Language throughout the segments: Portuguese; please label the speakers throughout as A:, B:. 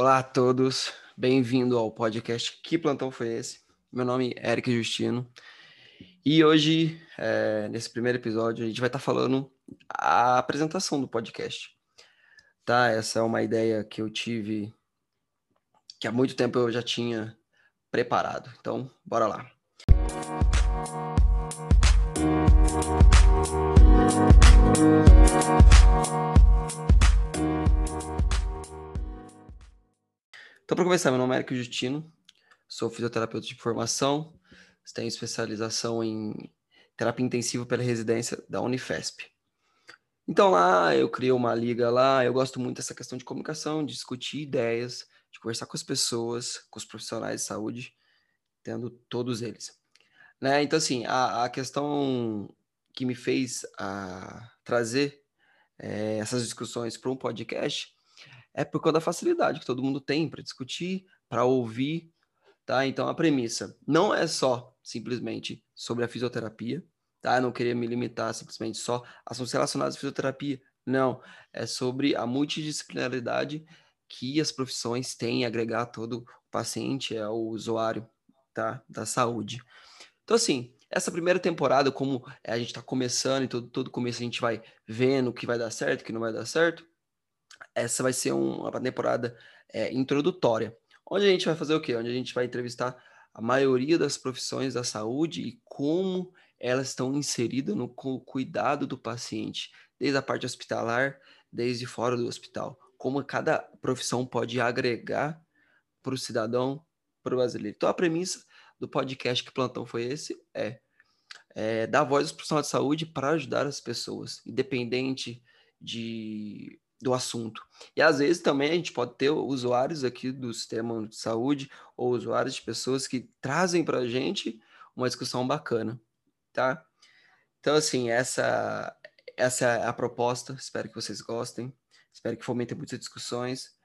A: Olá a todos, bem-vindo ao podcast Que Plantão Foi Esse? Meu nome é Eric Justino e hoje, é, nesse primeiro episódio, a gente vai estar tá falando a apresentação do podcast. Tá? Essa é uma ideia que eu tive, que há muito tempo eu já tinha preparado. Então, bora lá. Então, para começar, meu nome é Eric Justino, sou fisioterapeuta de formação, tenho especialização em terapia intensiva pela residência da Unifesp. Então lá eu criei uma liga lá, eu gosto muito dessa questão de comunicação, de discutir ideias, de conversar com as pessoas, com os profissionais de saúde, tendo todos eles. Né? Então assim, a, a questão que me fez a, trazer é, essas discussões para um podcast é por conta da facilidade que todo mundo tem para discutir, para ouvir, tá? Então a premissa não é só simplesmente sobre a fisioterapia, tá? Eu não queria me limitar simplesmente só a assuntos relacionados à fisioterapia, não, é sobre a multidisciplinaridade que as profissões têm a agregar todo o paciente, é o usuário, tá? Da saúde. Então assim, essa primeira temporada, como a gente está começando e todo, todo começo a gente vai vendo o que vai dar certo, o que não vai dar certo, essa vai ser um, uma temporada é, introdutória, onde a gente vai fazer o quê? Onde a gente vai entrevistar a maioria das profissões da saúde e como elas estão inseridas no cuidado do paciente, desde a parte hospitalar, desde fora do hospital. Como cada profissão pode agregar para o cidadão, para o brasileiro. Então, a premissa do podcast que plantão foi esse é, é dar voz aos profissionais de saúde para ajudar as pessoas, independente de do assunto. E às vezes também a gente pode ter usuários aqui do sistema de saúde ou usuários de pessoas que trazem para a gente uma discussão bacana, tá? Então, assim, essa, essa é a proposta. Espero que vocês gostem. Espero que fomentem muitas discussões.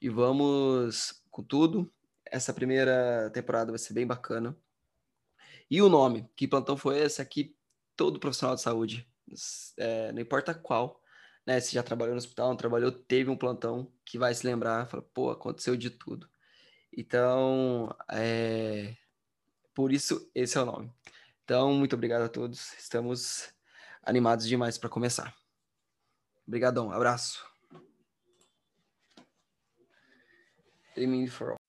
A: E vamos com tudo. Essa primeira temporada vai ser bem bacana. E o nome, que plantão foi esse? Aqui, todo profissional de saúde, é, não importa qual, né? Se já trabalhou no hospital, não trabalhou, teve um plantão que vai se lembrar, fala, pô, aconteceu de tudo. Então, é... por isso esse é o nome. Então, muito obrigado a todos. Estamos animados demais para começar. Obrigadão, abraço. for all.